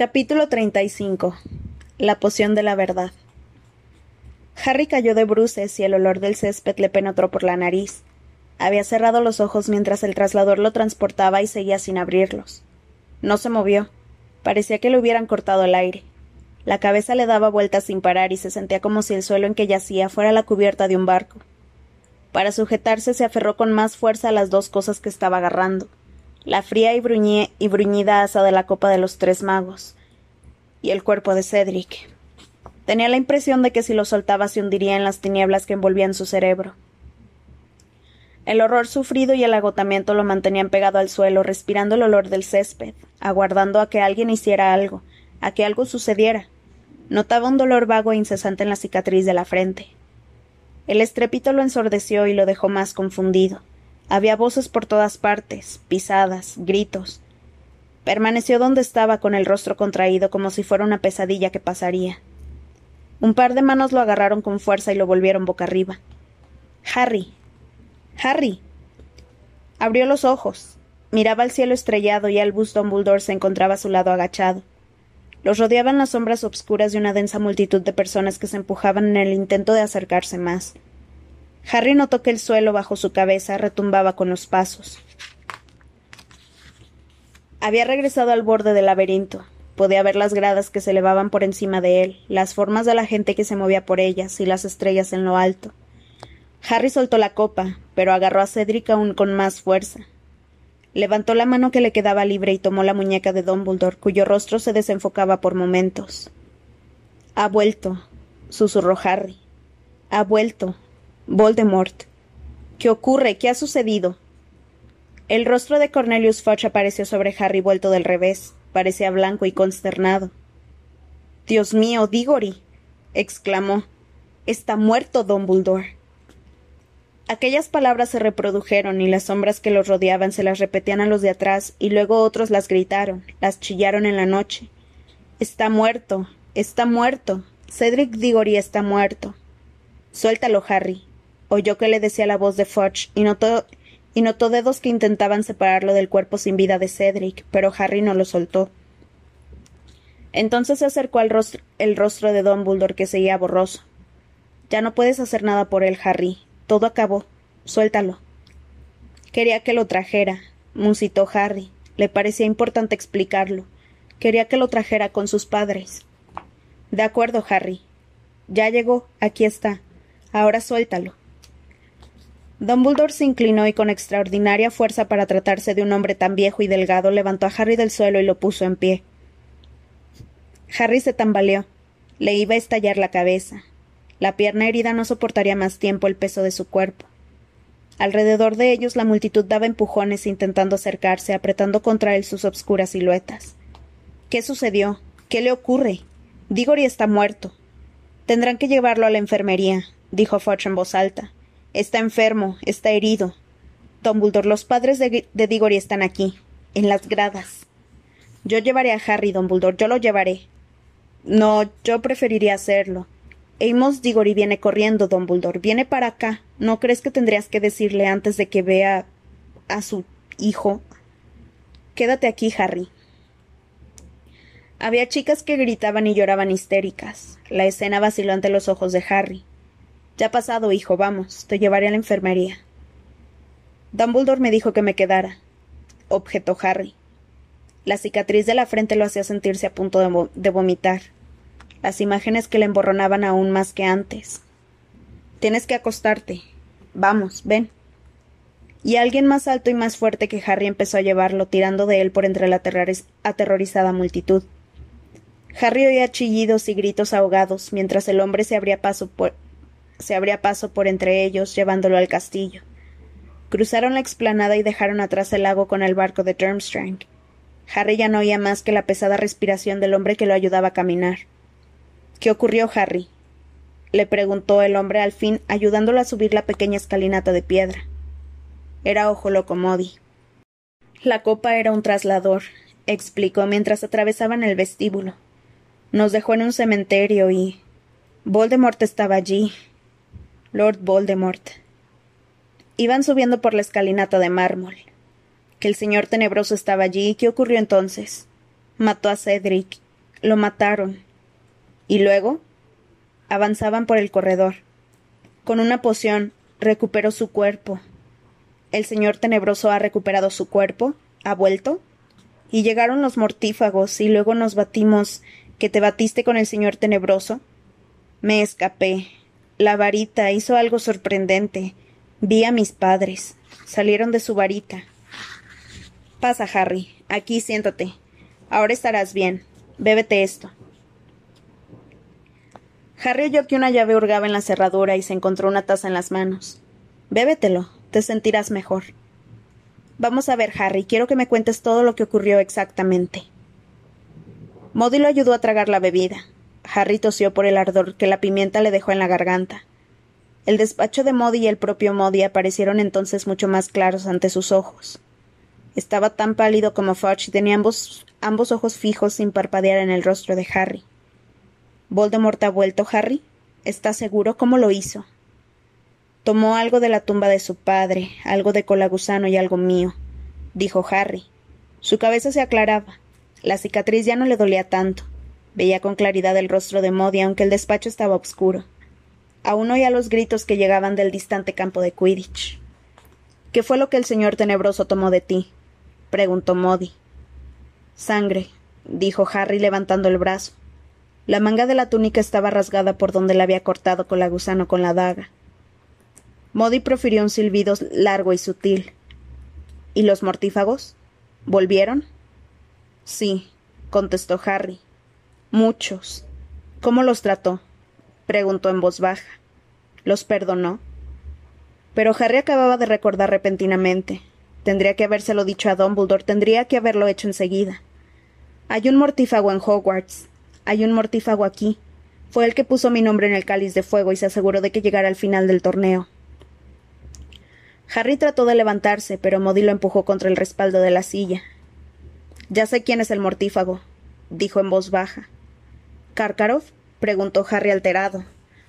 Capítulo 35 La poción de la verdad Harry cayó de bruces y el olor del césped le penetró por la nariz. Había cerrado los ojos mientras el traslador lo transportaba y seguía sin abrirlos. No se movió. Parecía que le hubieran cortado el aire. La cabeza le daba vueltas sin parar y se sentía como si el suelo en que yacía fuera la cubierta de un barco. Para sujetarse se aferró con más fuerza a las dos cosas que estaba agarrando la fría y, bruñida asa de la copa de los tres magos, y el cuerpo de Cedric. Tenía la impresión de que si lo soltaba se hundiría en las tinieblas que envolvían su cerebro. El horror sufrido y el agotamiento lo mantenían pegado al suelo, respirando el olor del césped, aguardando a que alguien hiciera algo, a que algo sucediera. Notaba un dolor vago e incesante en la cicatriz de la frente. El estrépito lo ensordeció y lo dejó más confundido. Había voces por todas partes, pisadas, gritos. Permaneció donde estaba con el rostro contraído como si fuera una pesadilla que pasaría. Un par de manos lo agarraron con fuerza y lo volvieron boca arriba. Harry. Harry. Abrió los ojos. Miraba al cielo estrellado y Albus Dumbledore se encontraba a su lado agachado. Los rodeaban las sombras obscuras de una densa multitud de personas que se empujaban en el intento de acercarse más. Harry notó que el suelo bajo su cabeza retumbaba con los pasos. Había regresado al borde del laberinto. Podía ver las gradas que se elevaban por encima de él, las formas de la gente que se movía por ellas y las estrellas en lo alto. Harry soltó la copa, pero agarró a Cedric aún con más fuerza. Levantó la mano que le quedaba libre y tomó la muñeca de Dumbledore, cuyo rostro se desenfocaba por momentos. Ha vuelto, susurró Harry. Ha vuelto, Voldemort. ¿Qué ocurre? ¿Qué ha sucedido? El rostro de Cornelius Fudge apareció sobre Harry vuelto del revés. Parecía blanco y consternado. Dios mío, Diggory. exclamó. Está muerto, Dumbledore. Aquellas palabras se reprodujeron y las sombras que los rodeaban se las repetían a los de atrás y luego otros las gritaron, las chillaron en la noche. Está muerto, está muerto. Cedric Diggory está muerto. Suéltalo, Harry, oyó que le decía la voz de Fudge y notó, dedos que intentaban separarlo del cuerpo sin vida de Cedric, pero Harry no lo soltó. Entonces se acercó al rostro, el rostro de Dumbledore que seguía borroso. Ya no puedes hacer nada por él, Harry. Todo acabó. Suéltalo. Quería que lo trajera, musitó Harry. Le parecía importante explicarlo. Quería que lo trajera con sus padres. De acuerdo, Harry. Ya llegó. Aquí está. Ahora suéltalo. Dumbledore se inclinó y con extraordinaria fuerza para tratarse de un hombre tan viejo y delgado levantó a Harry del suelo y lo puso en pie. Harry se tambaleó. Le iba a estallar la cabeza. La pierna herida no soportaría más tiempo el peso de su cuerpo. Alrededor de ellos la multitud daba empujones intentando acercarse, apretando contra él sus obscuras siluetas. ¿Qué sucedió? ¿Qué le ocurre? Diggory está muerto. Tendrán que llevarlo a la enfermería, dijo Fudge en voz alta. Está enfermo, está herido. Dumbledore, los padres de, de están aquí, en las gradas. Yo llevaré a Harry, Dumbledore, yo lo llevaré. No, yo preferiría hacerlo. Amos Diggory viene corriendo, Dumbledore, viene para acá. ¿No crees que tendrías que decirle antes de que vea a su hijo? Quédate aquí, Harry. Había chicas que gritaban y lloraban histéricas. La escena vaciló ante los ojos de Harry. Ya ha pasado, hijo, vamos, te llevaré a la enfermería. Dumbledore me dijo que me quedara, objetó Harry. La cicatriz de la frente lo hacía sentirse a punto de, de, vomitar. Las imágenes que le emborronaban aún más que antes. Tienes que acostarte. Vamos, ven. Y alguien más alto y más fuerte que Harry empezó a llevarlo, tirando de él por entre la aterrorizada multitud. Harry oía chillidos y gritos ahogados mientras el hombre se abría paso por, se abría paso por entre ellos, llevándolo al castillo. Cruzaron la explanada y dejaron atrás el lago con el barco de Durmstrang. Harry ya no oía más que la pesada respiración del hombre que lo ayudaba a caminar. ¿Qué ocurrió, Harry? le preguntó el hombre al fin, ayudándolo a subir la pequeña escalinata de piedra. Era Ojo Locomodi. La copa era un traslador, explicó mientras atravesaban el vestíbulo. Nos dejó en un cementerio y. Voldemort estaba allí, Lord Voldemort. Iban subiendo por la escalinata de mármol. Que el señor tenebroso estaba allí. ¿Qué ocurrió entonces? Mató a Cedric Lo mataron. ¿Y luego? Avanzaban por el corredor. Con una poción recuperó su cuerpo. ¿El señor tenebroso ha recuperado su cuerpo? ¿Ha vuelto? Y llegaron los mortífagos y luego nos batimos. ¿Que te batiste con el señor tenebroso? Me escapé. La varita hizo algo sorprendente. Vi a mis padres. Salieron de su varita. Pasa, Harry. Aquí siéntate. Ahora estarás bien. Bébete esto. Harry oyó que una llave hurgaba en la cerradura y se encontró una taza en las manos. Bébetelo, te sentirás mejor. Vamos a ver, Harry, quiero que me cuentes todo lo que ocurrió exactamente. Modi lo ayudó a tragar la bebida. Harry tosió por el ardor que la pimienta le dejó en la garganta. El despacho de Modi y el propio Modi aparecieron entonces mucho más claros ante sus ojos. Estaba tan pálido como Fudge y tenía ambos, ambos ojos fijos sin parpadear en el rostro de Harry. ¿Voldemort ha vuelto, Harry? ¿Estás seguro cómo lo hizo? Tomó algo de la tumba de su padre, algo de colagusano y algo mío, dijo Harry. Su cabeza se aclaraba. La cicatriz ya no le dolía tanto. Veía con claridad el rostro de Modi, aunque el despacho estaba oscuro. Aún oía los gritos que llegaban del distante campo de Quidditch. ¿Qué fue lo que el señor tenebroso tomó de ti? preguntó Modi. Sangre, dijo Harry levantando el brazo. La manga de la túnica estaba rasgada por donde la había cortado con la con la daga. Modi profirió un silbido largo y sutil. ¿Y los mortífagos? ¿Volvieron? Sí, contestó Harry. Muchos. ¿Cómo los trató? preguntó en voz baja. ¿Los perdonó? Pero Harry acababa de recordar repentinamente. Tendría que habérselo dicho a Dumbledore, tendría que haberlo hecho enseguida. Hay un mortífago en Hogwarts, hay un mortífago aquí. Fue el que puso mi nombre en el cáliz de fuego y se aseguró de que llegara al final del torneo. Harry trató de levantarse, pero Modi lo empujó contra el respaldo de la silla. Ya sé quién es el mortífago, dijo en voz baja. ¿Karkaroff? preguntó Harry alterado.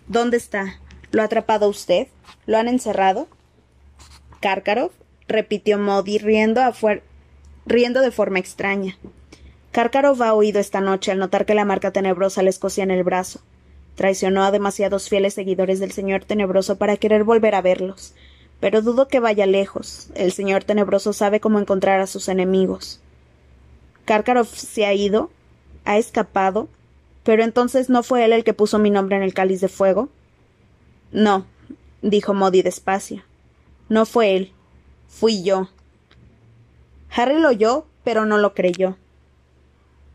¿Dónde está? ¿Lo ha atrapado usted? ¿Lo han encerrado? ¿Karkaroff? repitió Modi, riendo, riendo de forma extraña. Karkaroff ha oído esta noche al notar que la marca tenebrosa le escocía en el brazo. Traicionó a demasiados fieles seguidores del Señor Tenebroso para querer volver a verlos. Pero dudo que vaya lejos. El Señor Tenebroso sabe cómo encontrar a sus enemigos. Karkaroff se ha ido, ha escapado, pero entonces no fue él el que puso mi nombre en el cáliz de fuego. No, dijo Modi despacio. No fue él. Fui yo. Harry lo oyó, pero no lo creyó.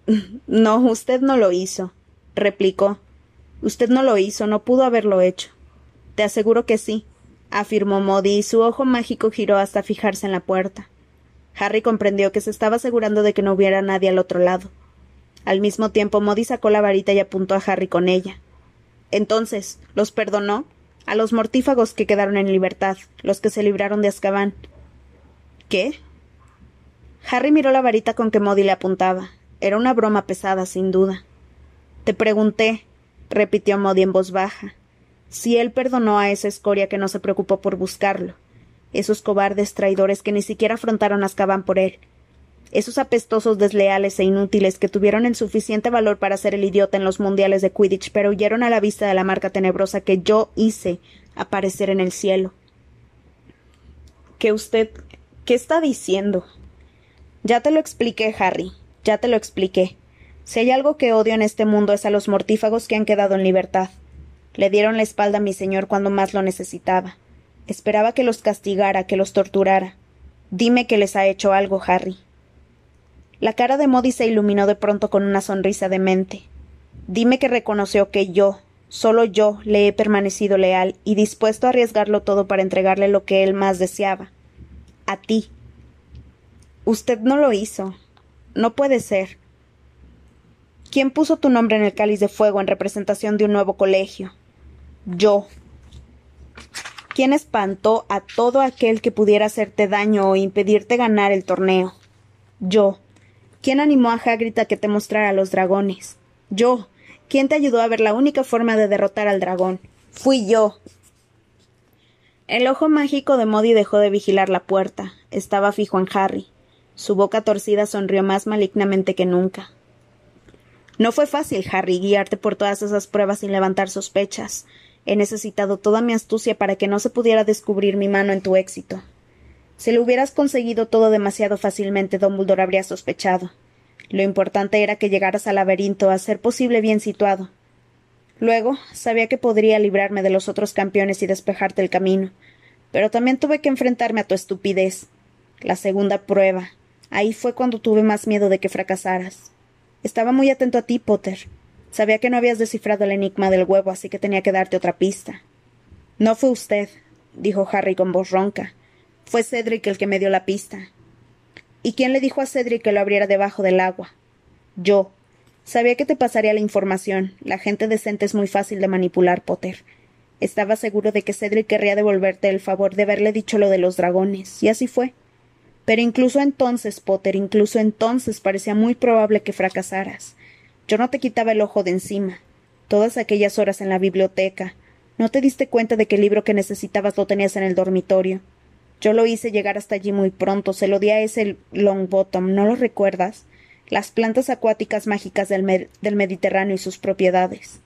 No, usted no lo hizo, replicó. Usted no lo hizo, no pudo haberlo hecho. Te aseguro que sí, afirmó Modi, y su ojo mágico giró hasta fijarse en la puerta. Harry comprendió que se estaba asegurando de que no hubiera nadie al otro lado. Al mismo tiempo, Modi sacó la varita y apuntó a Harry con ella. Entonces, ¿los perdonó? A los mortífagos que quedaron en libertad, los que se libraron de Azkaban. ¿Qué? Harry miró la varita con que Modi le apuntaba. Era una broma pesada, sin duda. Te pregunté, repitió Modi en voz baja, si él perdonó a esa escoria que no se preocupó por buscarlo, esos cobardes traidores que ni siquiera afrontaron a Azkaban por él, esos apestosos desleales e inútiles que tuvieron el suficiente valor para ser el idiota en los mundiales de Quidditch, pero huyeron a la vista de la marca tenebrosa que yo hice aparecer en el cielo. ¿Qué usted. ¿Qué está diciendo? Ya te lo expliqué, Harry, ya te lo expliqué. Si hay algo que odio en este mundo es a los mortífagos que han quedado en libertad. Le dieron la espalda a mi señor cuando más lo necesitaba. Esperaba que los castigara, que los torturara. Dime que les ha hecho algo, Harry. La cara de Modi se iluminó de pronto con una sonrisa demente. Dime que reconoció que yo, solo yo, le he permanecido leal y dispuesto a arriesgarlo todo para entregarle lo que él más deseaba. A ti. Usted no lo hizo. No puede ser. ¿Quién puso tu nombre en el cáliz de fuego en representación de un nuevo colegio? Yo. ¿Quién espantó a todo aquel que pudiera hacerte daño o impedirte ganar el torneo? Yo. ¿Quién animó a Hagrid a que te mostrara los dragones? Yo. ¿Quién te ayudó a ver la única forma de derrotar al dragón? Fui yo. El ojo mágico de Modi dejó de vigilar la puerta. Estaba fijo en Harry. Su boca torcida sonrió más malignamente que nunca. No fue fácil, Harry, guiarte por todas esas pruebas sin levantar sospechas. He necesitado toda mi astucia para que no se pudiera descubrir mi mano en tu éxito. Si lo hubieras conseguido todo demasiado fácilmente, Dumbledore habría sospechado. Lo importante era que llegaras al laberinto, a ser posible bien situado. Luego, sabía que podría librarme de los otros campeones y despejarte el camino. Pero también tuve que enfrentarme a tu estupidez. La segunda prueba. Ahí fue cuando tuve más miedo de que fracasaras. Estaba muy atento a ti, Potter. Sabía que no habías descifrado el enigma del huevo, así que tenía que darte otra pista. No fue usted, dijo Harry con voz ronca. Fue Cedric el que me dio la pista. ¿Y quién le dijo a Cedric que lo abriera debajo del agua? Yo. Sabía que te pasaría la información. La gente decente es muy fácil de manipular, Potter. Estaba seguro de que Cedric querría devolverte el favor de haberle dicho lo de los dragones, y así fue. Pero incluso entonces, Potter, incluso entonces parecía muy probable que fracasaras. Yo no te quitaba el ojo de encima. Todas aquellas horas en la biblioteca. ¿No te diste cuenta de que el libro que necesitabas lo tenías en el dormitorio? Yo lo hice llegar hasta allí muy pronto, se lo di a ese Longbottom, ¿no lo recuerdas? Las plantas acuáticas mágicas del, del Mediterráneo y sus propiedades.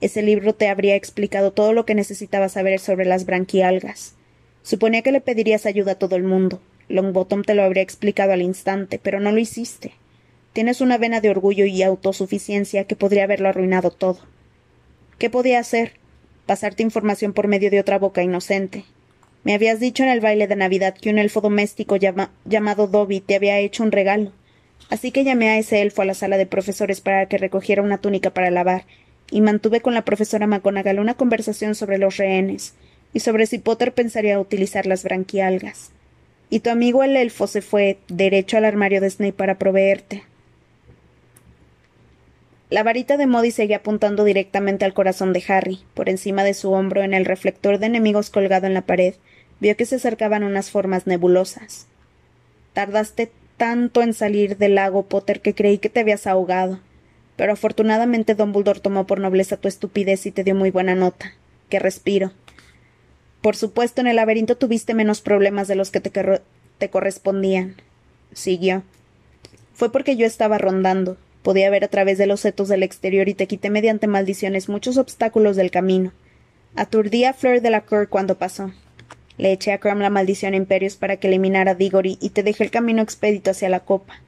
Ese libro te habría explicado todo lo que necesitabas saber sobre las branquialgas. Suponía que le pedirías ayuda a todo el mundo. Longbottom te lo habría explicado al instante, pero no lo hiciste. Tienes una vena de orgullo y autosuficiencia que podría haberlo arruinado todo. ¿Qué podía hacer? Pasarte información por medio de otra boca inocente. Me habías dicho en el baile de Navidad que un elfo doméstico llamado Dobby te había hecho un regalo. Así que llamé a ese elfo a la sala de profesores para que recogiera una túnica para lavar, y mantuve con la profesora McGonagall una conversación sobre los rehenes, y sobre si Potter pensaría utilizar las branquialgas. Y tu amigo el elfo se fue derecho al armario de Snape para proveerte. La varita de Modi seguía apuntando directamente al corazón de Harry. Por encima de su hombro, en el reflector de enemigos colgado en la pared, vio que se acercaban unas formas nebulosas. Tardaste tanto en salir del lago, Potter, que creí que te habías ahogado. Pero afortunadamente Dumbledore tomó por nobleza tu estupidez y te dio muy buena nota. ¡Qué respiro! Por supuesto, en el laberinto tuviste menos problemas de los que te, te correspondían. Siguió. Fue porque yo estaba rondando. Podía ver a través de los setos del exterior y te quité mediante maldiciones muchos obstáculos del camino. Aturdí a Fleur de la Cour cuando pasó. Le eché a Crum la maldición Imperios para que eliminara a Diggory y te dejé el camino expedito hacia la copa.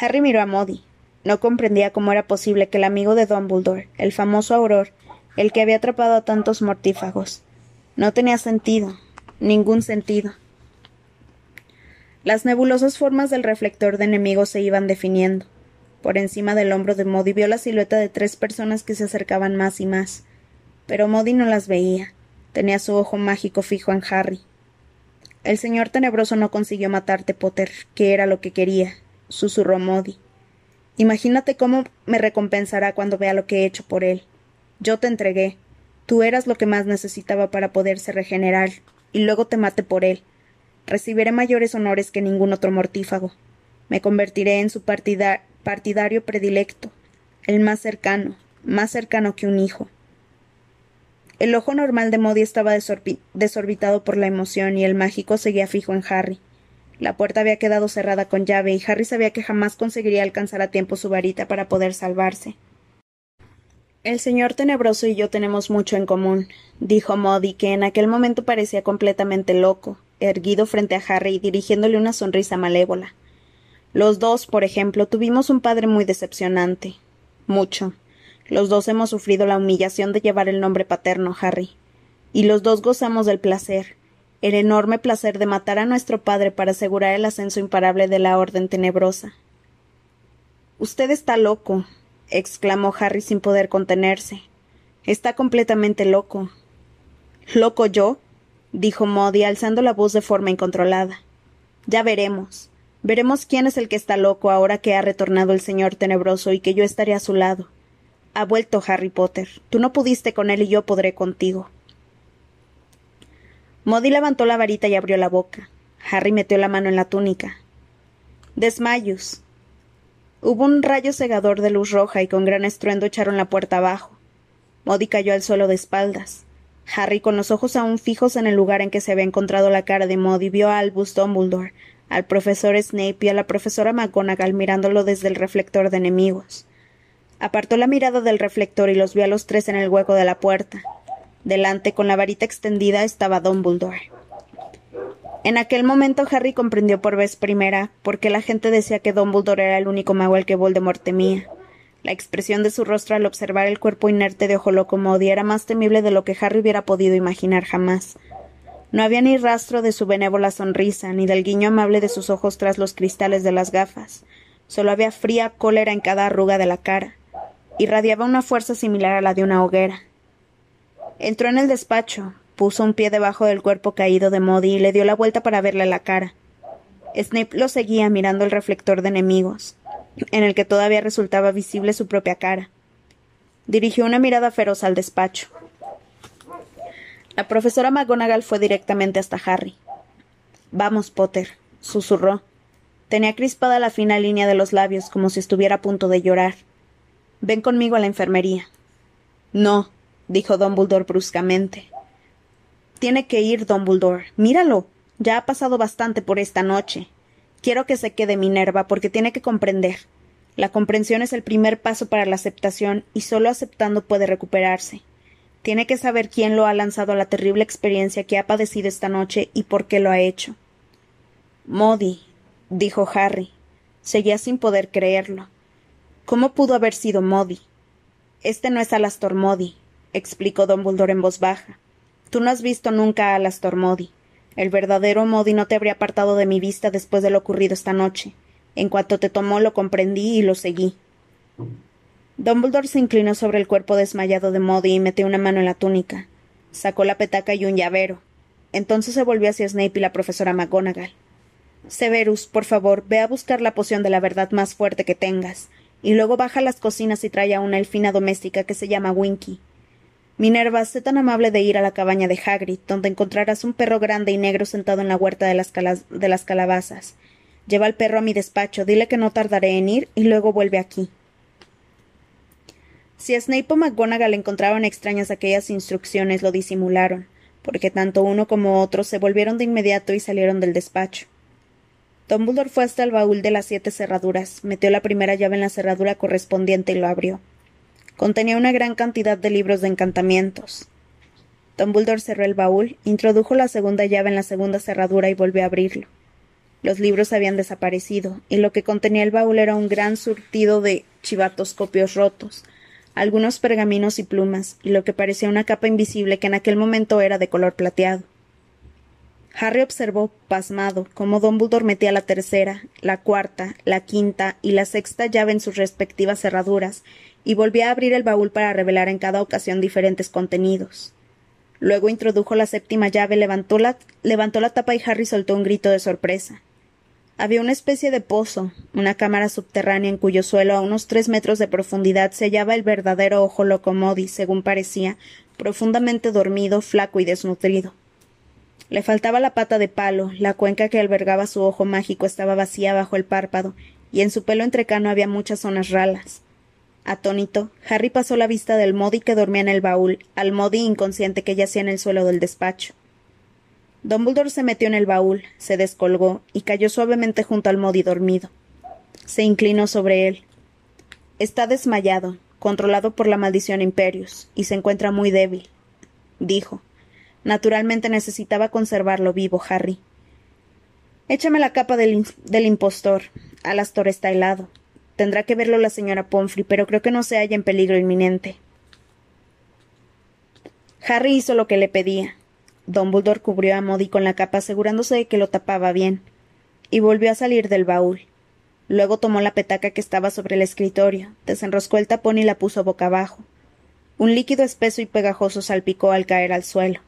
Harry miró a Modi. No comprendía cómo era posible que el amigo de Dumbledore, el famoso Auror, el que había atrapado a tantos mortífagos, no tenía sentido, ningún sentido. Las nebulosas formas del reflector de enemigos se iban definiendo. Por encima del hombro de Modi vio la silueta de tres personas que se acercaban más y más. Pero Modi no las veía. Tenía su ojo mágico fijo en Harry. El señor tenebroso no consiguió matarte, Potter, que era lo que quería, susurró Modi. Imagínate cómo me recompensará cuando vea lo que he hecho por él. Yo te entregué. Tú eras lo que más necesitaba para poderse regenerar, y luego te maté por él recibiré mayores honores que ningún otro mortífago. Me convertiré en su partidario predilecto, el más cercano, más cercano que un hijo. El ojo normal de Modi estaba desorbitado por la emoción y el mágico seguía fijo en Harry. La puerta había quedado cerrada con llave y Harry sabía que jamás conseguiría alcanzar a tiempo su varita para poder salvarse. El señor tenebroso y yo tenemos mucho en común, dijo Modi, que en aquel momento parecía completamente loco, erguido frente a Harry y dirigiéndole una sonrisa malévola. Los dos, por ejemplo, tuvimos un padre muy decepcionante. Mucho. Los dos hemos sufrido la humillación de llevar el nombre paterno, Harry. Y los dos gozamos del placer, el enorme placer de matar a nuestro padre para asegurar el ascenso imparable de la Orden Tenebrosa. Usted está loco, exclamó Harry sin poder contenerse. Está completamente loco. ¿Loco yo? dijo Modi, alzando la voz de forma incontrolada. Ya veremos. Veremos quién es el que está loco ahora que ha retornado el señor tenebroso y que yo estaré a su lado. Ha vuelto Harry Potter. Tú no pudiste con él y yo podré contigo. Modi levantó la varita y abrió la boca. Harry metió la mano en la túnica. Desmayos. Hubo un rayo cegador de luz roja y con gran estruendo echaron la puerta abajo. Modi cayó al suelo de espaldas. Harry, con los ojos aún fijos en el lugar en que se había encontrado la cara de Modi, vio a Albus Dumbledore, al profesor Snape y a la profesora McGonagall mirándolo desde el reflector de enemigos. Apartó la mirada del reflector y los vio a los tres en el hueco de la puerta. Delante, con la varita extendida, estaba Dumbledore. En aquel momento Harry comprendió por vez primera por qué la gente decía que Dumbledore era el único mago al que Voldemort temía. La expresión de su rostro al observar el cuerpo inerte de Ojo Loco Modi era más temible de lo que Harry hubiera podido imaginar jamás. No había ni rastro de su benévola sonrisa, ni del guiño amable de sus ojos tras los cristales de las gafas. Solo había fría cólera en cada arruga de la cara. Irradiaba una fuerza similar a la de una hoguera. Entró en el despacho, puso un pie debajo del cuerpo caído de Modi y le dio la vuelta para verle la cara. Snape lo seguía mirando el reflector de enemigos, en el que todavía resultaba visible su propia cara. Dirigió una mirada feroz al despacho. La profesora McGonagall fue directamente hasta Harry. Vamos, Potter, susurró. Tenía crispada la fina línea de los labios como si estuviera a punto de llorar. Ven conmigo a la enfermería. No, dijo Dumbledore bruscamente. Tiene que ir, Dumbledore. Míralo. Ya ha pasado bastante por esta noche. Quiero que se quede Minerva, porque tiene que comprender. La comprensión es el primer paso para la aceptación, y solo aceptando puede recuperarse. Tiene que saber quién lo ha lanzado a la terrible experiencia que ha padecido esta noche y por qué lo ha hecho. Modi, dijo Harry. Seguía sin poder creerlo. ¿Cómo pudo haber sido Modi? Este no es Alastor Modi, explicó Dumbledore en voz baja. Tú no has visto nunca a Alastor Modi. El verdadero Modi no te habría apartado de mi vista después de lo ocurrido esta noche. En cuanto te tomó lo comprendí y lo seguí. Dumbledore se inclinó sobre el cuerpo desmayado de Modi y metió una mano en la túnica. Sacó la petaca y un llavero. Entonces se volvió hacia Snape y la profesora McGonagall. Severus, por favor, ve a buscar la poción de la verdad más fuerte que tengas, y luego baja a las cocinas y trae a una elfina doméstica que se llama Winky. Minerva, sé tan amable de ir a la cabaña de Hagrid, donde encontrarás un perro grande y negro sentado en la huerta de las, calabazas. Lleva al perro a mi despacho, dile que no tardaré en ir, y luego vuelve aquí. Si Snape o McGonagall encontraron extrañas aquellas instrucciones, lo disimularon, porque tanto uno como otro se volvieron de inmediato y salieron del despacho. Dumbledore fue hasta el baúl de las siete cerraduras, metió la primera llave en la cerradura correspondiente y lo abrió. Contenía una gran cantidad de libros de encantamientos. Dumbledore cerró el baúl, introdujo la segunda llave en la segunda cerradura y volvió a abrirlo. Los libros habían desaparecido, y lo que contenía el baúl era un gran surtido de chivatoscopios rotos, algunos pergaminos y plumas, y lo que parecía una capa invisible que en aquel momento era de color plateado. Harry observó, pasmado, cómo Dumbledore metía la tercera, la cuarta, la quinta y la sexta llave en sus respectivas cerraduras, y volvía a abrir el baúl para revelar en cada ocasión diferentes contenidos. Luego introdujo la séptima llave, levantó la, levantó la tapa y Harry soltó un grito de sorpresa. Había una especie de pozo, una cámara subterránea en cuyo suelo a unos tres metros de profundidad se hallaba el verdadero ojo locomodi, según parecía, profundamente dormido, flaco y desnutrido. Le faltaba la pata de palo, la cuenca que albergaba su ojo mágico estaba vacía bajo el párpado, y en su pelo entrecano había muchas zonas ralas. Atónito, Harry pasó la vista del Modi que dormía en el baúl, al Modi inconsciente que yacía en el suelo del despacho. Dumbledore se metió en el baúl, se descolgó y cayó suavemente junto al Modi dormido. Se inclinó sobre él. Está desmayado, controlado por la maldición Imperius, y se encuentra muy débil, dijo. Naturalmente necesitaba conservarlo vivo, Harry. Échame la capa del, del impostor. Alastor está helado. Tendrá que verlo la señora Pomfrey, pero creo que no se halla en peligro inminente. Harry hizo lo que le pedía. Dumbledore cubrió a Modi con la capa asegurándose de que lo tapaba bien, y volvió a salir del baúl. Luego tomó la petaca que estaba sobre el escritorio, desenroscó el tapón y la puso boca abajo. Un líquido espeso y pegajoso salpicó al caer al suelo.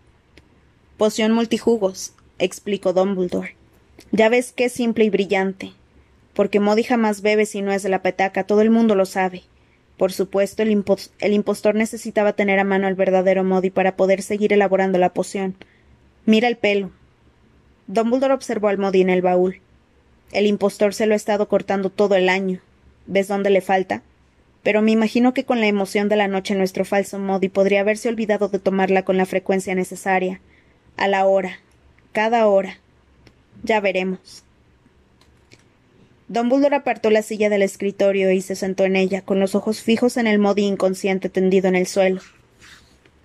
Poción multijugos, explicó Dumbledore. Ya ves qué simple y brillante. Porque Modi jamás bebe si no es de la petaca, todo el mundo lo sabe. Por supuesto, el, impostor necesitaba tener a mano el verdadero Modi para poder seguir elaborando la poción. Mira el pelo. Dumbledore observó al Modi en el baúl. El impostor se lo ha estado cortando todo el año. ¿Ves dónde le falta? Pero me imagino que con la emoción de la noche nuestro falso Modi podría haberse olvidado de tomarla con la frecuencia necesaria. A la hora. Cada hora. Ya veremos. Dumbledore apartó la silla del escritorio y se sentó en ella, con los ojos fijos en el Modi inconsciente tendido en el suelo.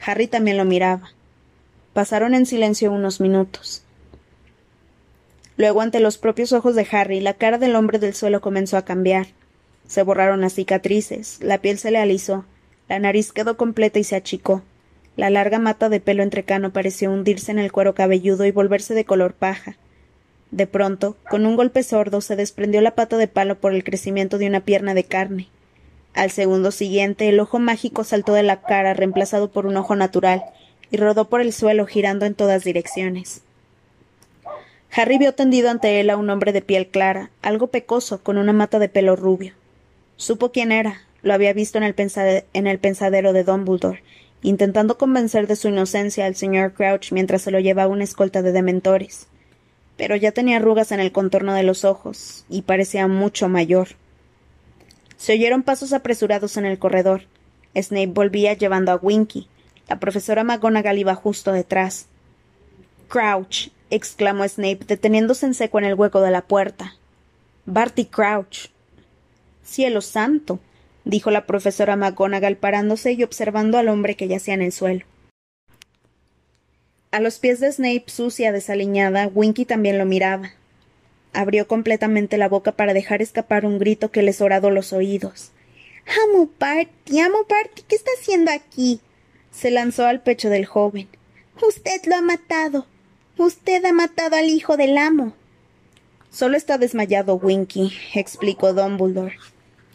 Harry también lo miraba. Pasaron en silencio unos minutos. Luego, ante los propios ojos de Harry, la cara del hombre del suelo comenzó a cambiar. Se borraron las cicatrices, la piel se le alisó, la nariz quedó completa y se achicó. La larga mata de pelo entrecano pareció hundirse en el cuero cabelludo y volverse de color paja. De pronto, con un golpe sordo, se desprendió la pata de palo por el crecimiento de una pierna de carne. Al segundo siguiente, el ojo mágico saltó de la cara, reemplazado por un ojo natural, y rodó por el suelo, girando en todas direcciones. Harry vio tendido ante él a un hombre de piel clara, algo pecoso, con una mata de pelo rubio. Supo quién era, lo había visto en el, en el pensadero de Dumbledore, intentando convencer de su inocencia al señor Crouch mientras se lo llevaba una escolta de dementores. Pero ya tenía arrugas en el contorno de los ojos, y parecía mucho mayor. Se oyeron pasos apresurados en el corredor. Snape volvía llevando a Winky. La profesora McGonagall iba justo detrás. Crouch, exclamó Snape, deteniéndose en seco en el hueco de la puerta. Barty Crouch. Cielo santo, dijo la profesora McGonagall parándose y observando al hombre que yacía en el suelo. A los pies de Snape, sucia, desaliñada, Winky también lo miraba. Abrió completamente la boca para dejar escapar un grito que les horadó los oídos. Amo, Barty, amo, Barty, ¿qué está haciendo aquí? Se lanzó al pecho del joven. Usted lo ha matado. Usted ha matado al hijo del amo. Solo está desmayado, Winky, explicó Dumbledore.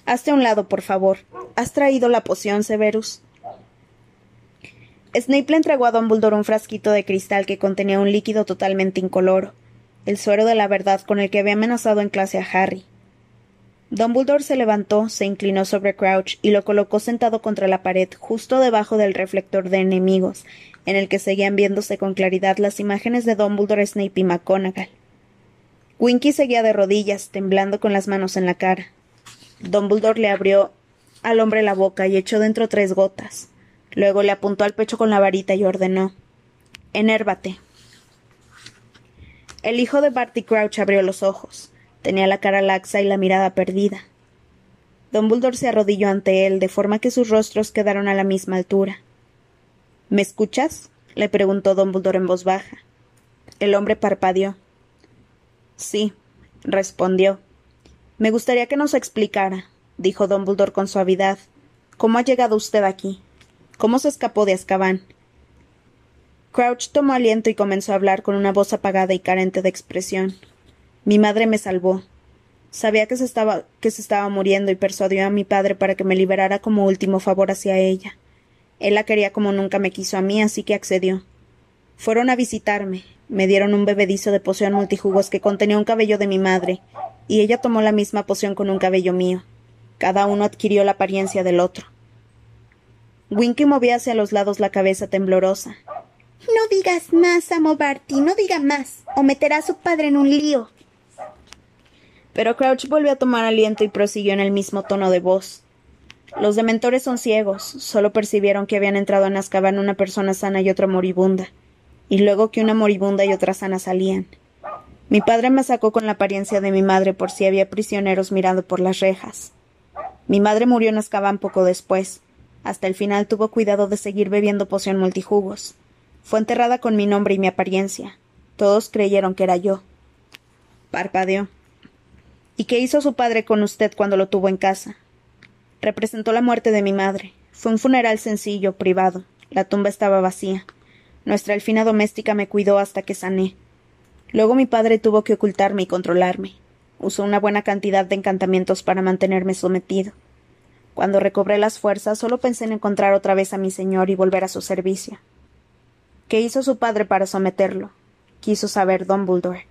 Hazte a un lado, por favor. ¿Has traído la poción, Severus? Snape le entregó a Dumbledore un frasquito de cristal que contenía un líquido totalmente incoloro, el suero de la verdad con el que había amenazado en clase a Harry. Dumbledore se levantó, se inclinó sobre Crouch y lo colocó sentado contra la pared, justo debajo del reflector de enemigos, en el que seguían viéndose con claridad las imágenes de Dumbledore, Snape y McGonagall. Winky seguía de rodillas, temblando con las manos en la cara. Dumbledore le abrió al hombre la boca y echó dentro tres gotas. Luego le apuntó al pecho con la varita y ordenó Enérvate. El hijo de Barty Crouch abrió los ojos. Tenía la cara laxa y la mirada perdida. Dumbledore se arrodilló ante él, de forma que sus rostros quedaron a la misma altura. ¿Me escuchas? le preguntó Dumbledore en voz baja. El hombre parpadeó. Sí, respondió. Me gustaría que nos explicara, dijo Dumbledore con suavidad, cómo ha llegado usted aquí. ¿Cómo se escapó de Azkaban? Crouch tomó aliento y comenzó a hablar con una voz apagada y carente de expresión. Mi madre me salvó. Sabía que se estaba, que se estaba muriendo y persuadió a mi padre para que me liberara como último favor hacia ella. Él la quería como nunca me quiso a mí, así que accedió. Fueron a visitarme, me dieron un bebedizo de poción multijugos que contenía un cabello de mi madre, y ella tomó la misma poción con un cabello mío. Cada uno adquirió la apariencia del otro. Winky movía hacia los lados la cabeza temblorosa. No digas más, amo Barty, no diga más, o meterá a su padre en un lío. Pero Crouch volvió a tomar aliento y prosiguió en el mismo tono de voz. Los dementores son ciegos, solo percibieron que habían entrado en Azkaban una persona sana y otra moribunda, y luego que una moribunda y otra sana salían. Mi padre me sacó con la apariencia de mi madre por si había prisioneros mirando por las rejas. Mi madre murió en Azkaban poco después. Hasta el final tuvo cuidado de seguir bebiendo poción multijugos. Fue enterrada con mi nombre y mi apariencia. Todos creyeron que era yo. Parpadeó. ¿Y qué hizo su padre con usted cuando lo tuvo en casa? Representó la muerte de mi madre. Fue un funeral sencillo, privado. La tumba estaba vacía. Nuestra elfina doméstica me cuidó hasta que sané. Luego mi padre tuvo que ocultarme y controlarme. Usó una buena cantidad de encantamientos para mantenerme sometido. Cuando recobré las fuerzas, solo pensé en encontrar otra vez a mi señor y volver a su servicio. ¿Qué hizo su padre para someterlo? Quiso saber Dumbledore.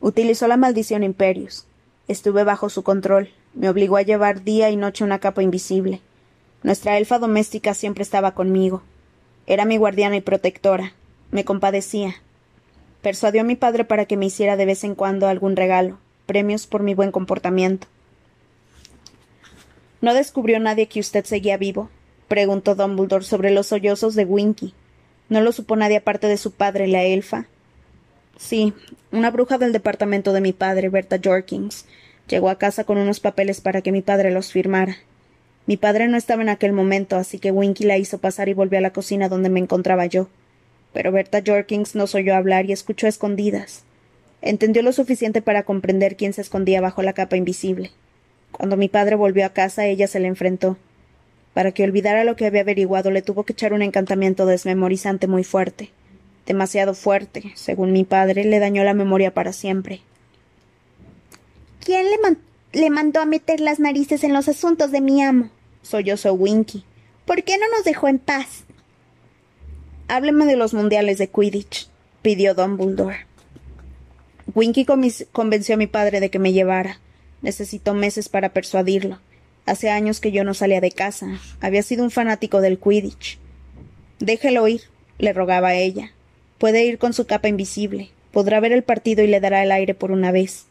Utilizó la maldición Imperius. Estuve bajo su control. Me obligó a llevar día y noche una capa invisible. Nuestra elfa doméstica siempre estaba conmigo. Era mi guardiana y protectora. Me compadecía. Persuadió a mi padre para que me hiciera de vez en cuando algún regalo, premios por mi buen comportamiento. ¿No descubrió nadie que usted seguía vivo? preguntó Dumbledore sobre los sollozos de Winky. ¿No lo supo nadie aparte de su padre, la elfa? Sí, una bruja del departamento de mi padre, Berta Jorkins. Llegó a casa con unos papeles para que mi padre los firmara. Mi padre no estaba en aquel momento, así que Winky la hizo pasar y volvió a la cocina donde me encontraba yo. Pero Berta Jorkins nos oyó hablar y escuchó a escondidas. Entendió lo suficiente para comprender quién se escondía bajo la capa invisible. Cuando mi padre volvió a casa, ella se le enfrentó. Para que olvidara lo que había averiguado, le tuvo que echar un encantamiento desmemorizante muy fuerte. Demasiado fuerte, según mi padre, le dañó la memoria para siempre. ¿Quién le, le mandó a meter las narices en los asuntos de mi amo? sollozó Winky. ¿Por qué no nos dejó en paz? Hábleme de los mundiales de Quidditch, pidió Dumbledore. Winky convenció a mi padre de que me llevara. Necesitó meses para persuadirlo. Hace años que yo no salía de casa. Había sido un fanático del Quidditch. Déjelo ir, le rogaba ella. Puede ir con su capa invisible. Podrá ver el partido y le dará el aire por una vez.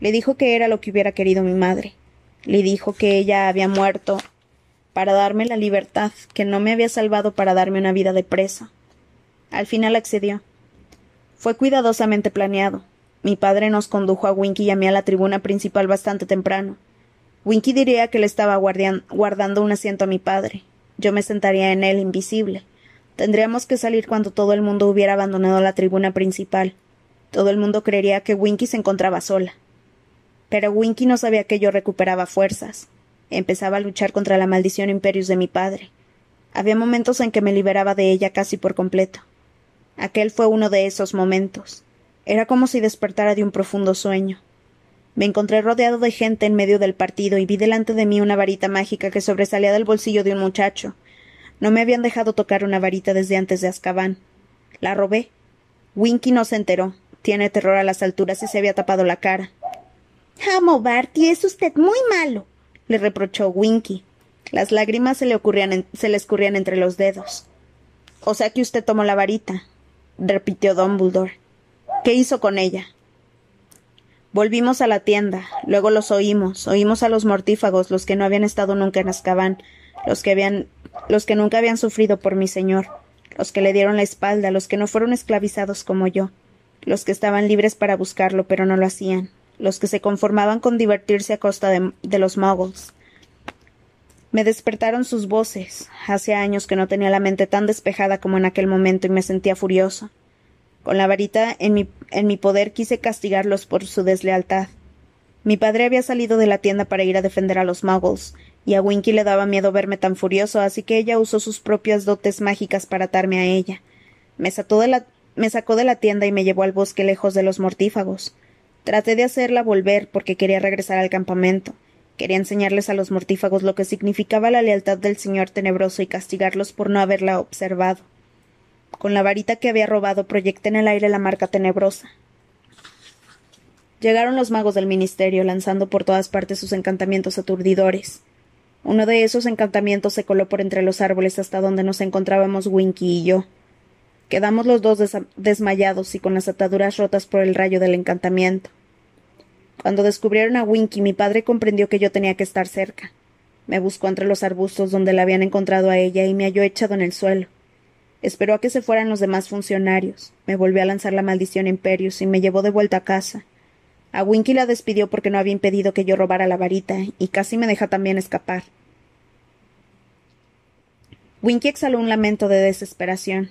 Le dijo que era lo que hubiera querido mi madre. Le dijo que ella había muerto para darme la libertad, que no me había salvado para darme una vida de presa. Al final accedió. Fue cuidadosamente planeado. Mi padre nos condujo a Winky y a mí a la tribuna principal bastante temprano. Winky diría que le estaba guardando un asiento a mi padre. Yo me sentaría en él invisible. Tendríamos que salir cuando todo el mundo hubiera abandonado la tribuna principal. Todo el mundo creería que Winky se encontraba sola. Pero Winky no sabía que yo recuperaba fuerzas. Empezaba a luchar contra la maldición imperius de mi padre. Había momentos en que me liberaba de ella casi por completo. Aquel fue uno de esos momentos. Era como si despertara de un profundo sueño. Me encontré rodeado de gente en medio del partido y vi delante de mí una varita mágica que sobresalía del bolsillo de un muchacho. No me habían dejado tocar una varita desde antes de Azkaban. La robé. Winky no se enteró. Tiene terror a las alturas y se había tapado la cara. Amo, Barty, es usted muy malo, le reprochó Winky. Las lágrimas se le, ocurrían se le escurrían entre los dedos. O sea que usted tomó la varita, repitió Dumbledore. ¿Qué hizo con ella? Volvimos a la tienda, luego los oímos, oímos a los mortífagos, los que no habían estado nunca en Azkaban, los que habían, los que nunca habían sufrido por mi señor, los que le dieron la espalda, los que no fueron esclavizados como yo, los que estaban libres para buscarlo pero no lo hacían, los que se conformaban con divertirse a costa de, los muggles. Me despertaron sus voces. Hace años que no tenía la mente tan despejada como en aquel momento y me sentía furioso. Con la varita en mi, en mi poder quise castigarlos por su deslealtad. Mi padre había salido de la tienda para ir a defender a los muggles, y a Winky le daba miedo verme tan furioso, así que ella usó sus propias dotes mágicas para atarme a ella. Me, de la, me sacó de la tienda y me llevó al bosque lejos de los mortífagos. Traté de hacerla volver porque quería regresar al campamento. Quería enseñarles a los mortífagos lo que significaba la lealtad del señor tenebroso y castigarlos por no haberla observado. Con la varita que había robado proyecté en el aire la marca tenebrosa. Llegaron los magos del ministerio, lanzando por todas partes sus encantamientos aturdidores. Uno de esos encantamientos se coló por entre los árboles hasta donde nos encontrábamos Winky y yo. Quedamos los dos desmayados y con las ataduras rotas por el rayo del encantamiento. Cuando descubrieron a Winky, mi padre comprendió que yo tenía que estar cerca. Me buscó entre los arbustos donde la habían encontrado a ella y me halló echado en el suelo. Esperó a que se fueran los demás funcionarios. Me volvió a lanzar la maldición Imperius y me llevó de vuelta a casa. A Winky la despidió porque no había impedido que yo robara la varita y casi me deja también escapar. Winky exhaló un lamento de desesperación.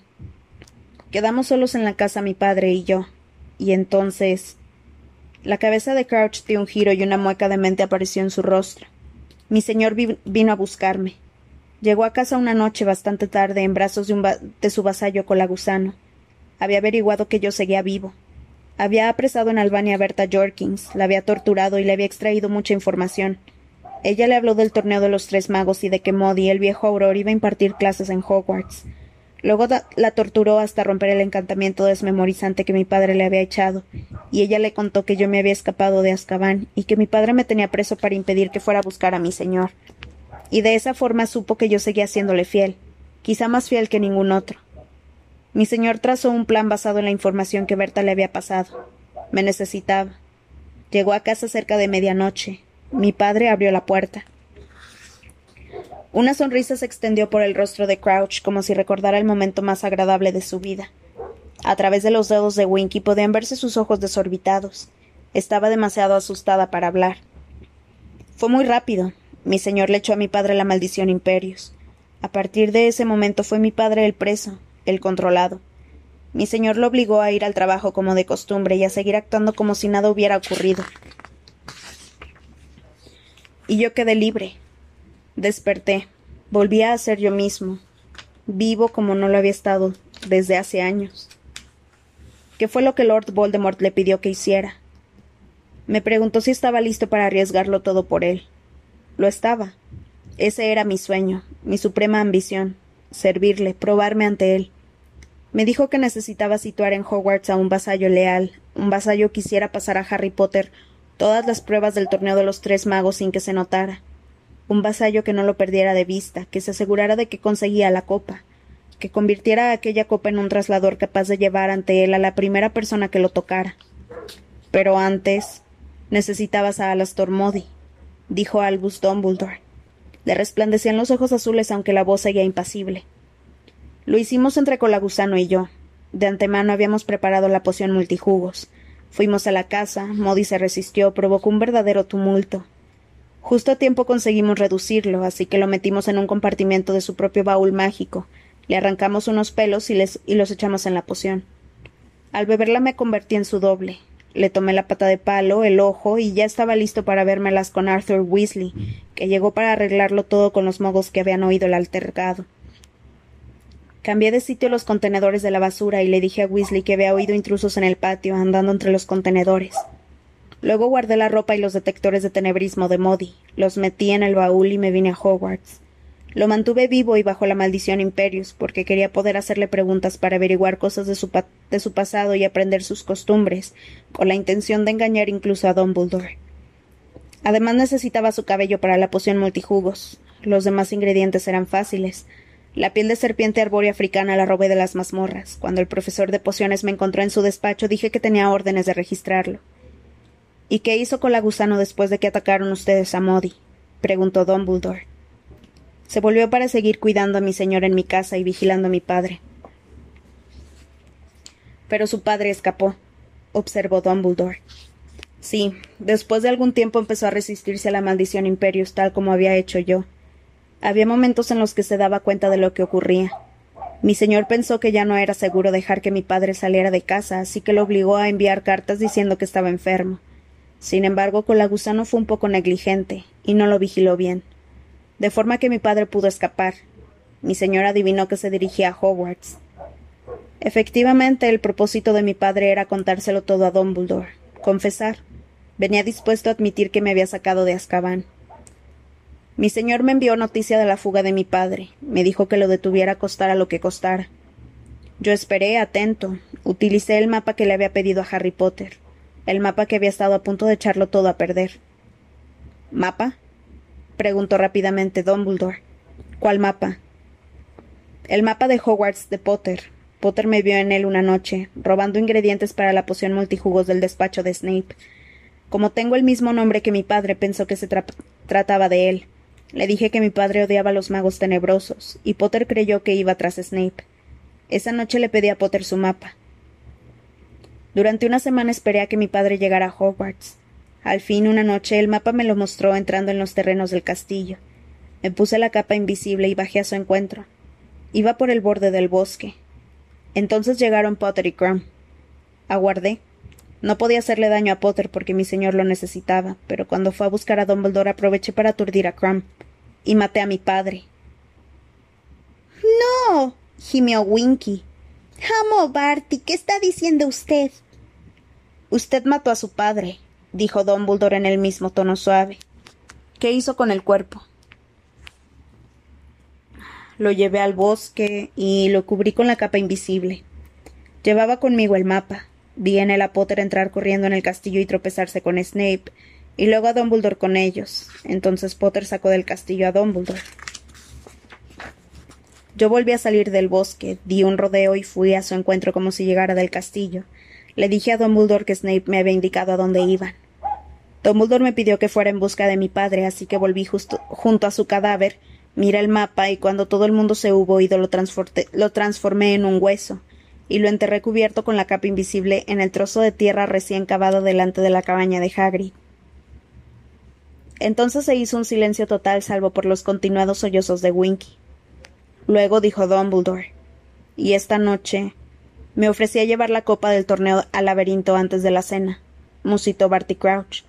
Quedamos solos en la casa mi padre y yo. Y entonces. La cabeza de Crouch dio un giro y una mueca de mente apareció en su rostro. Mi señor vino a buscarme. Llegó a casa una noche bastante tarde en brazos de, su vasallo colagusano. Había averiguado que yo seguía vivo. Había apresado en Albania a Berta Jorkins, la había torturado y le había extraído mucha información. Ella le habló del torneo de los tres magos y de que Modi, el viejo Auror, iba a impartir clases en Hogwarts. Luego la torturó hasta romper el encantamiento desmemorizante que mi padre le había echado, y ella le contó que yo me había escapado de Azkaban y que mi padre me tenía preso para impedir que fuera a buscar a mi señor y de esa forma supo que yo seguía siéndole fiel, quizá más fiel que ningún otro. Mi señor trazó un plan basado en la información que Berta le había pasado. Me necesitaba. Llegó a casa cerca de medianoche. Mi padre abrió la puerta. Una sonrisa se extendió por el rostro de Crouch como si recordara el momento más agradable de su vida. A través de los dedos de Winky podían verse sus ojos desorbitados. Estaba demasiado asustada para hablar. Fue muy rápido. Mi señor le echó a mi padre la maldición Imperios. A partir de ese momento fue mi padre el preso, el controlado. Mi señor lo obligó a ir al trabajo como de costumbre y a seguir actuando como si nada hubiera ocurrido. Y yo quedé libre. Desperté. Volví a ser yo mismo. Vivo como no lo había estado desde hace años. ¿Qué fue lo que Lord Voldemort le pidió que hiciera? Me preguntó si estaba listo para arriesgarlo todo por él. Lo estaba. Ese era mi sueño, mi suprema ambición, servirle, probarme ante él. Me dijo que necesitaba situar en Hogwarts a un vasallo leal, un vasallo que hiciera pasar a Harry Potter todas las pruebas del torneo de los tres magos sin que se notara, un vasallo que no lo perdiera de vista, que se asegurara de que conseguía la copa, que convirtiera aquella copa en un traslador capaz de llevar ante él a la primera persona que lo tocara. Pero antes necesitabas a Alastor Modi, dijo Albus Dumbledore. Le resplandecían los ojos azules aunque la voz seguía impasible. Lo hicimos entre Colagusano y yo. De antemano habíamos preparado la poción multijugos. Fuimos a la casa, Modi se resistió, provocó un verdadero tumulto. Justo a tiempo conseguimos reducirlo, así que lo metimos en un compartimiento de su propio baúl mágico, le arrancamos unos pelos y, les, y los echamos en la poción. Al beberla me convertí en su doble. Le tomé la pata de palo, el ojo, y ya estaba listo para vérmelas con Arthur Weasley, que llegó para arreglarlo todo con los mogos que habían oído el altercado. Cambié de sitio los contenedores de la basura y le dije a Weasley que había oído intrusos en el patio, andando entre los contenedores. Luego guardé la ropa y los detectores de tenebrismo de Modi, los metí en el baúl y me vine a Hogwarts. Lo mantuve vivo y bajo la maldición Imperius, porque quería poder hacerle preguntas para averiguar cosas de su, de su pasado y aprender sus costumbres, con la intención de engañar incluso a Dumbledore. Además necesitaba su cabello para la poción multijugos. Los demás ingredientes eran fáciles. La piel de serpiente arbórea africana la robé de las mazmorras. Cuando el profesor de pociones me encontró en su despacho, dije que tenía órdenes de registrarlo. ¿Y qué hizo con la gusano después de que atacaron ustedes a Modi? preguntó Dumbledore. Se volvió para seguir cuidando a mi señor en mi casa y vigilando a mi padre. Pero su padre escapó, observó Dumbledore. Sí, después de algún tiempo empezó a resistirse a la maldición Imperius tal como había hecho yo. Había momentos en los que se daba cuenta de lo que ocurría. Mi señor pensó que ya no era seguro dejar que mi padre saliera de casa, así que lo obligó a enviar cartas diciendo que estaba enfermo. Sin embargo, con la gusano fue un poco negligente, y no lo vigiló bien de forma que mi padre pudo escapar. Mi señor adivinó que se dirigía a Hogwarts. Efectivamente, el propósito de mi padre era contárselo todo a Dumbledore, confesar. Venía dispuesto a admitir que me había sacado de Azkaban. Mi señor me envió noticia de la fuga de mi padre. Me dijo que lo detuviera costara lo que costara. Yo esperé, atento. Utilicé el mapa que le había pedido a Harry Potter. El mapa que había estado a punto de echarlo todo a perder. ¿Mapa? preguntó rápidamente Dumbledore. ¿Cuál mapa? El mapa de Hogwarts de Potter. Potter me vio en él una noche, robando ingredientes para la poción multijugos del despacho de Snape. Como tengo el mismo nombre que mi padre, pensó que se trataba de él. Le dije que mi padre odiaba a los magos tenebrosos, y Potter creyó que iba tras Snape. Esa noche le pedí a Potter su mapa. Durante una semana esperé a que mi padre llegara a Hogwarts. Al fin, una noche, el mapa me lo mostró entrando en los terrenos del castillo. Me puse la capa invisible y bajé a su encuentro. Iba por el borde del bosque. Entonces llegaron Potter y Crumb. Aguardé. No podía hacerle daño a Potter porque mi señor lo necesitaba, pero cuando fue a buscar a Dumbledore aproveché para aturdir a Crumb. Y maté a mi padre. ¡No! gimió Winky. Amo, Barty, ¿qué está diciendo usted? Usted mató a su padre, dijo Dumbledore en el mismo tono suave. ¿Qué hizo con el cuerpo? Lo llevé al bosque y lo cubrí con la capa invisible. Llevaba conmigo el mapa. Vi en él a Potter entrar corriendo en el castillo y tropezarse con Snape, y luego a Dumbledore con ellos. Entonces Potter sacó del castillo a Dumbledore. Yo volví a salir del bosque, di un rodeo y fui a su encuentro como si llegara del castillo. Le dije a Dumbledore que Snape me había indicado a dónde iban. Dumbledore me pidió que fuera en busca de mi padre, así que volví justo junto a su cadáver, miré el mapa y cuando todo el mundo se hubo ido lo, lo transformé en un hueso, y lo enterré cubierto con la capa invisible en el trozo de tierra recién cavado delante de la cabaña de Hagrid. Entonces se hizo un silencio total salvo por los continuados sollozos de Winky. Luego dijo Dumbledore. Y esta noche me ofrecí a llevar la copa del torneo al laberinto antes de la cena, musitó Barty Crouch.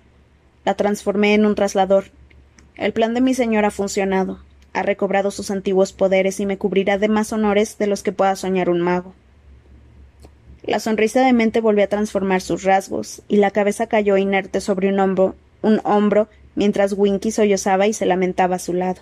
La transformé en un traslador. El plan de mi señor ha funcionado. Ha recobrado sus antiguos poderes y me cubrirá de más honores de los que pueda soñar un mago. La sonrisa de mente volvió a transformar sus rasgos, y la cabeza cayó inerte sobre un hombro, un hombro mientras Winky sollozaba y se lamentaba a su lado.